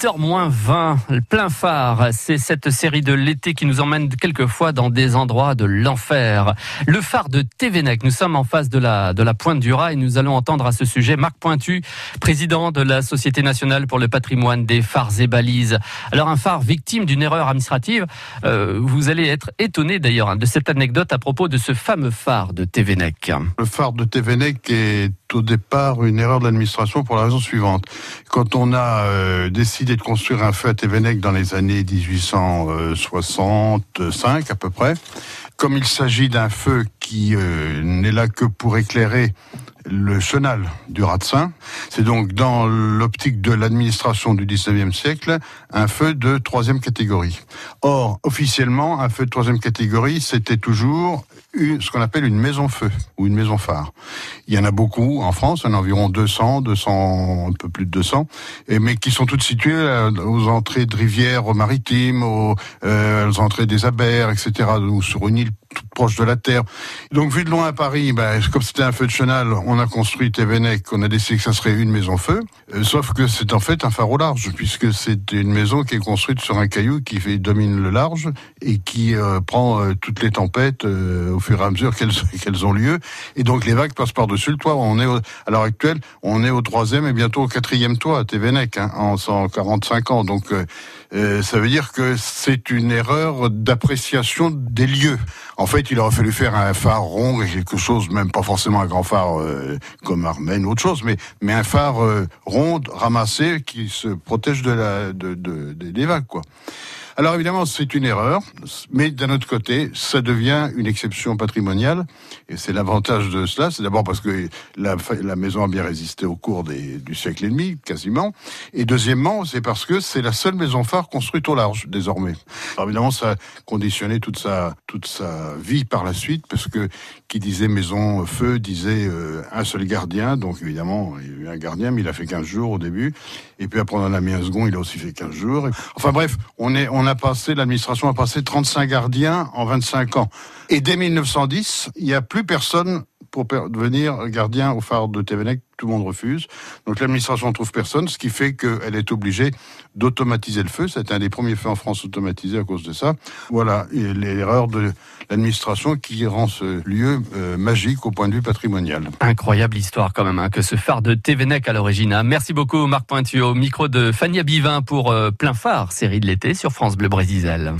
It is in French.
8h 20, plein phare. C'est cette série de l'été qui nous emmène quelquefois dans des endroits de l'enfer. Le phare de Thévenec. Nous sommes en face de la, de la pointe du Raz et nous allons entendre à ce sujet Marc Pointu, président de la Société nationale pour le patrimoine des phares et balises. Alors un phare victime d'une erreur administrative. Euh, vous allez être étonné d'ailleurs hein, de cette anecdote à propos de ce fameux phare de Thévenec. Le phare de Thévenec est au départ une erreur de l'administration pour la raison suivante. Quand on a euh, décidé de construire un feu à Thévenec dans les années 1865 à peu près, comme il s'agit d'un feu qui euh, n'est là que pour éclairer le chenal du Ratsin. C'est donc dans l'optique de l'administration du 19e siècle un feu de troisième catégorie. Or, officiellement, un feu de troisième catégorie, c'était toujours ce qu'on appelle une maison feu ou une maison phare. Il y en a beaucoup en France, il en a environ 200, 200, un peu plus de 200, et, mais qui sont toutes situées euh, aux entrées de rivières maritimes, aux, euh, aux entrées des abers, etc., ou sur une île proche de la terre. Donc vu de loin à Paris, ben, comme c'était un feu de chenal, on a construit Thévenec, on a décidé que ça serait une maison feu, euh, sauf que c'est en fait un phare au large, puisque c'est une maison qui est construite sur un caillou qui domine le large et qui euh, prend euh, toutes les tempêtes au fur et à mesure qu'elles ont lieu. Et donc les vagues passent par-dessus le toit. On est à l'heure actuelle, on est au troisième et bientôt au quatrième toit à Thévenec, hein, en 145 ans. Donc ça veut dire que c'est une erreur d'appréciation des lieux. En fait, il aurait fallu faire un phare rond et quelque chose, même pas forcément un grand phare euh, comme Armen ou autre chose, mais, un phare euh, rond, ramassé, qui se protège des vagues. Alors évidemment, c'est une erreur, mais d'un autre côté, ça devient une exception patrimoniale, et c'est l'avantage de cela. C'est d'abord parce que la, maison a bien résisté au cours du siècle et demi, quasiment, et deuxièmement, c'est parce que c'est la seule maison phare construite au large désormais. Alors évidemment, ça a conditionné toute sa toute sa vie par la suite, parce que qui disait maison feu disait euh, un seul gardien, donc évidemment, il y a eu un gardien, mais il a fait 15 jours au début, et puis après on en a mis un second, il a aussi fait 15 jours. Enfin bref, on est on a passé, l'administration a passé 35 gardiens en 25 ans. Et dès 1910, il n'y a plus personne pour devenir gardien au phare de Thévenec, tout le monde refuse. Donc l'administration ne trouve personne, ce qui fait qu'elle est obligée d'automatiser le feu. C'est un des premiers feux en France automatisés à cause de ça. Voilà l'erreur de l'administration qui rend ce lieu euh, magique au point de vue patrimonial. Incroyable histoire quand même, hein, que ce phare de Thévenec à l'origine. Hein. Merci beaucoup Marc Pointu au micro de Fania Bivin pour euh, Plein Phare, série de l'été sur France Bleu Brésil.